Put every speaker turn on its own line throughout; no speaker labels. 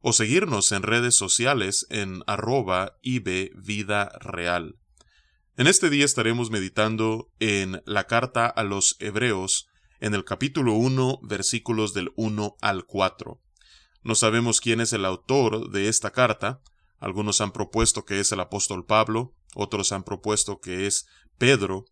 o seguirnos en redes sociales en arroba Vida Real. En este día estaremos meditando en la carta a los Hebreos en el capítulo 1 versículos del 1 al 4. No sabemos quién es el autor de esta carta, algunos han propuesto que es el apóstol Pablo, otros han propuesto que es Pedro.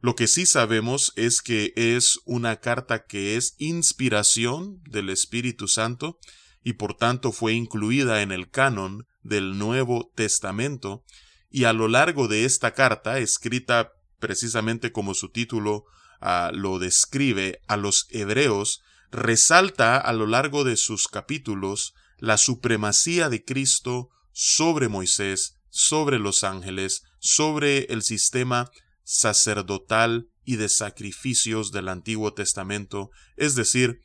Lo que sí sabemos es que es una carta que es inspiración del Espíritu Santo y por tanto fue incluida en el canon del Nuevo Testamento, y a lo largo de esta carta, escrita precisamente como su título ah, lo describe a los hebreos, resalta a lo largo de sus capítulos la supremacía de Cristo sobre Moisés, sobre los ángeles, sobre el sistema sacerdotal y de sacrificios del Antiguo Testamento, es decir,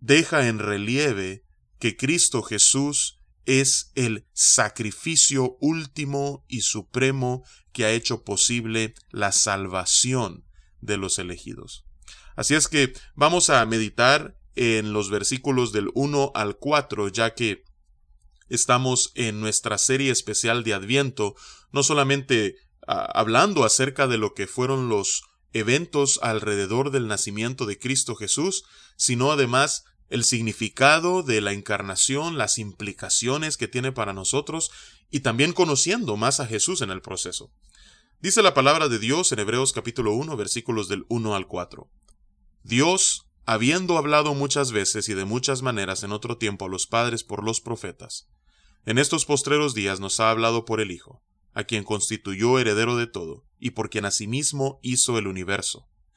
deja en relieve que Cristo Jesús es el sacrificio último y supremo que ha hecho posible la salvación de los elegidos. Así es que vamos a meditar en los versículos del 1 al 4, ya que estamos en nuestra serie especial de Adviento, no solamente ah, hablando acerca de lo que fueron los eventos alrededor del nacimiento de Cristo Jesús, sino además el significado de la encarnación, las implicaciones que tiene para nosotros y también conociendo más a Jesús en el proceso. Dice la palabra de Dios en Hebreos capítulo 1 versículos del 1 al 4. Dios, habiendo hablado muchas veces y de muchas maneras en otro tiempo a los padres por los profetas, en estos postreros días nos ha hablado por el Hijo, a quien constituyó heredero de todo, y por quien asimismo hizo el universo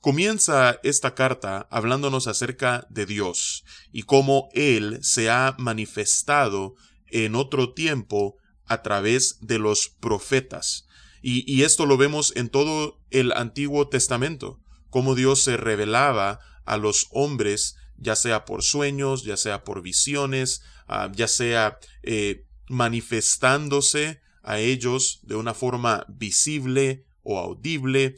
Comienza esta carta hablándonos acerca de Dios y cómo Él se ha manifestado en otro tiempo a través de los profetas. Y, esto lo vemos en todo el Antiguo Testamento, cómo Dios se revelaba a los hombres, ya sea por sueños, ya sea por visiones, ah, ya sea eh, manifestándose a ellos de una forma visible o audible,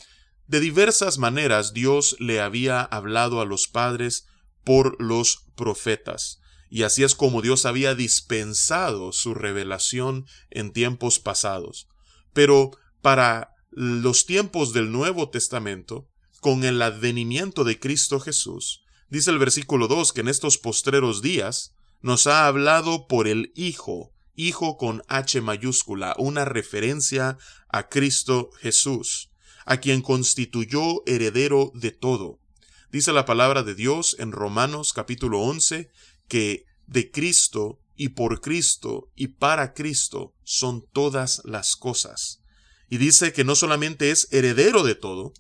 de diversas maneras Dios le había hablado a los padres por los profetas, y así es como Dios había dispensado su revelación en tiempos pasados. Pero para los tiempos del Nuevo Testamento, con el advenimiento de Cristo Jesús, dice el versículo 2 que en estos postreros días nos ha hablado por el Hijo, Hijo con H mayúscula, una referencia a Cristo Jesús a quien constituyó heredero de todo. Dice la palabra de Dios en Romanos capítulo 11 que de Cristo y por Cristo y para Cristo son todas las cosas. Y dice que no solamente es heredero de todo,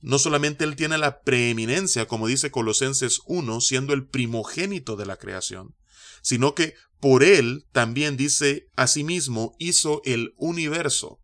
no solamente Él tiene la preeminencia, como dice Colosenses 1, siendo el primogénito de la creación, sino que por Él también dice asimismo hizo el universo.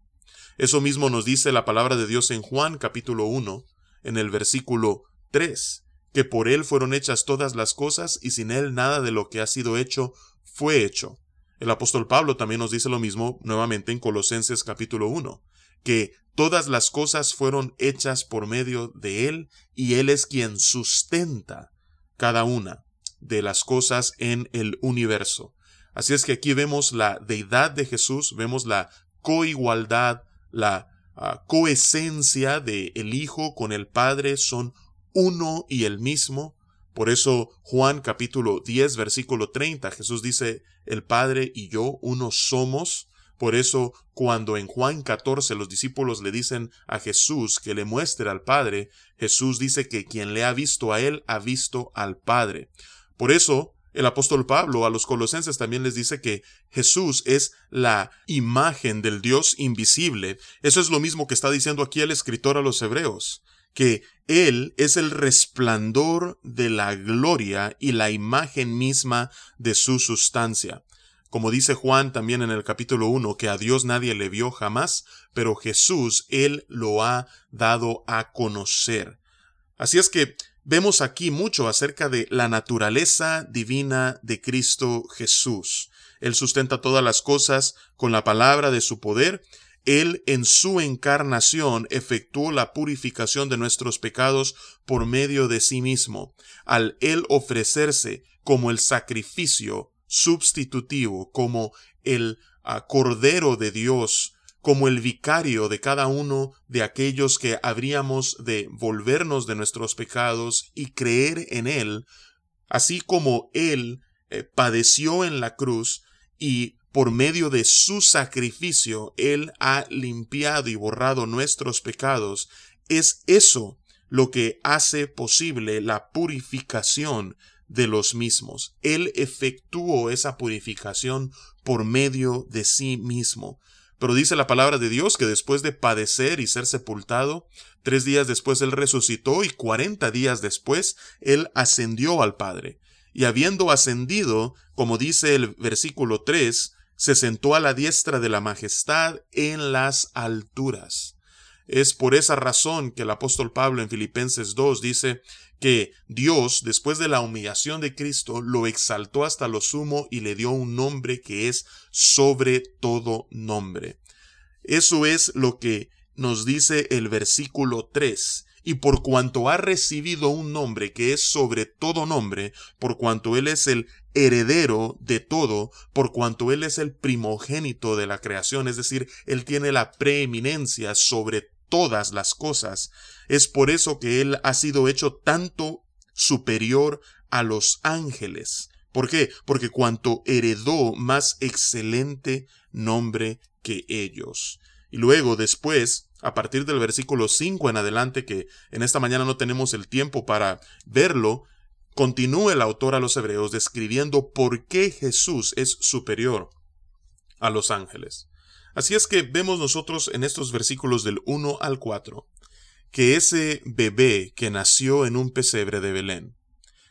Eso mismo nos dice la palabra de Dios en Juan capítulo 1, en el versículo 3, que por Él fueron hechas todas las cosas y sin Él nada de lo que ha sido hecho fue hecho. El apóstol Pablo también nos dice lo mismo nuevamente en Colosenses capítulo 1, que todas las cosas fueron hechas por medio de Él y Él es quien sustenta cada una de las cosas en el universo. Así es que aquí vemos la deidad de Jesús, vemos la coigualdad la ah, coesencia de el Hijo con el Padre son uno y el mismo. Por eso Juan capítulo 10 versículo 30 Jesús dice, el Padre y yo uno somos. Por eso, cuando en Juan 14 los discípulos le dicen a Jesús que le muestre al Padre, Jesús dice que quien le ha visto a él ha visto al Padre. Por eso, el apóstol Pablo a los colosenses también les dice que Jesús es la imagen del Dios invisible. Eso es lo mismo que está diciendo aquí el escritor a los hebreos, que Él es el resplandor de la gloria y la imagen misma de su sustancia. Como dice Juan también en el capítulo 1, que a Dios nadie le vio jamás, pero Jesús Él lo ha dado a conocer. Así es que Vemos aquí mucho acerca de la naturaleza divina de Cristo Jesús. Él sustenta todas las cosas con la palabra de su poder. Él en su encarnación efectuó la purificación de nuestros pecados por medio de sí mismo, al Él ofrecerse como el sacrificio substitutivo, como el ah, Cordero de Dios como el vicario de cada uno de aquellos que habríamos de volvernos de nuestros pecados y creer en Él, así como Él eh, padeció en la cruz y por medio de su sacrificio Él ha limpiado y borrado nuestros pecados, es eso lo que hace posible la purificación de los mismos. Él efectuó esa purificación por medio de sí mismo. Pero dice la palabra de Dios que después de padecer y ser sepultado, tres días después él resucitó y cuarenta días después él ascendió al Padre. Y habiendo ascendido, como dice el versículo 3, se sentó a la diestra de la majestad en las alturas. Es por esa razón que el apóstol Pablo en Filipenses 2 dice que Dios, después de la humillación de Cristo, lo exaltó hasta lo sumo y le dio un nombre que es sobre todo nombre. Eso es lo que nos dice el versículo 3. Y por cuanto ha recibido un nombre que es sobre todo nombre, por cuanto Él es el heredero de todo, por cuanto Él es el primogénito de la creación, es decir, Él tiene la preeminencia sobre todas las cosas. Es por eso que Él ha sido hecho tanto superior a los ángeles. ¿Por qué? Porque cuanto heredó más excelente nombre que ellos. Y luego, después, a partir del versículo 5 en adelante, que en esta mañana no tenemos el tiempo para verlo, continúa el autor a los hebreos describiendo por qué Jesús es superior a los ángeles. Así es que vemos nosotros en estos versículos del 1 al 4 que ese bebé que nació en un pesebre de Belén,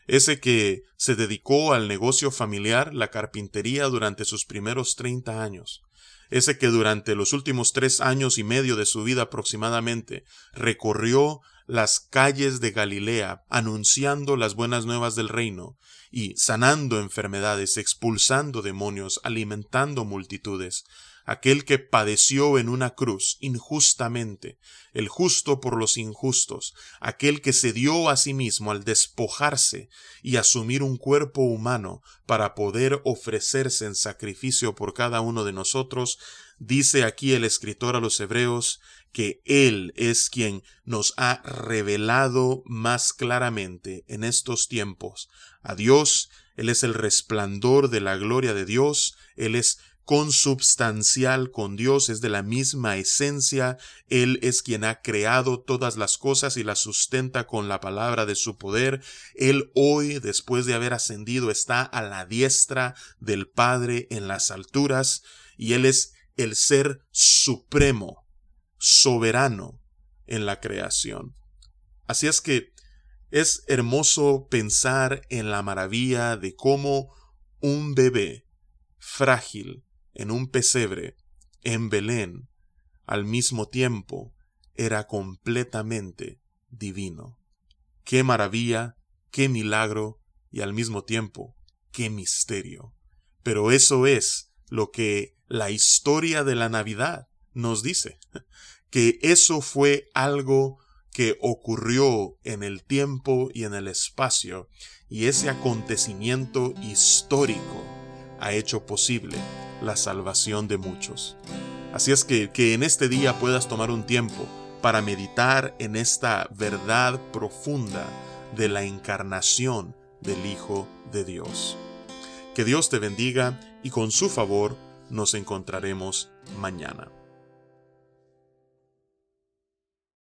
ese que se dedicó al negocio familiar, la carpintería, durante sus primeros 30 años, ese que durante los últimos tres años y medio de su vida aproximadamente recorrió las calles de Galilea anunciando las buenas nuevas del reino y sanando enfermedades, expulsando demonios, alimentando multitudes, aquel que padeció en una cruz injustamente, el justo por los injustos, aquel que se dio a sí mismo al despojarse y asumir un cuerpo humano para poder ofrecerse en sacrificio por cada uno de nosotros, dice aquí el escritor a los hebreos que Él es quien nos ha revelado más claramente en estos tiempos. A Dios, Él es el resplandor de la gloria de Dios, Él es consubstancial con Dios, es de la misma esencia, Él es quien ha creado todas las cosas y las sustenta con la palabra de su poder, Él hoy, después de haber ascendido, está a la diestra del Padre en las alturas, y Él es el ser supremo, soberano en la creación. Así es que es hermoso pensar en la maravilla de cómo un bebé frágil, en un pesebre, en Belén, al mismo tiempo, era completamente divino. Qué maravilla, qué milagro y al mismo tiempo, qué misterio. Pero eso es lo que la historia de la Navidad nos dice, que eso fue algo que ocurrió en el tiempo y en el espacio, y ese acontecimiento histórico ha hecho posible la salvación de muchos. Así es que que en este día puedas tomar un tiempo para meditar en esta verdad profunda de la encarnación del Hijo de Dios. Que Dios te bendiga y con su favor nos encontraremos mañana.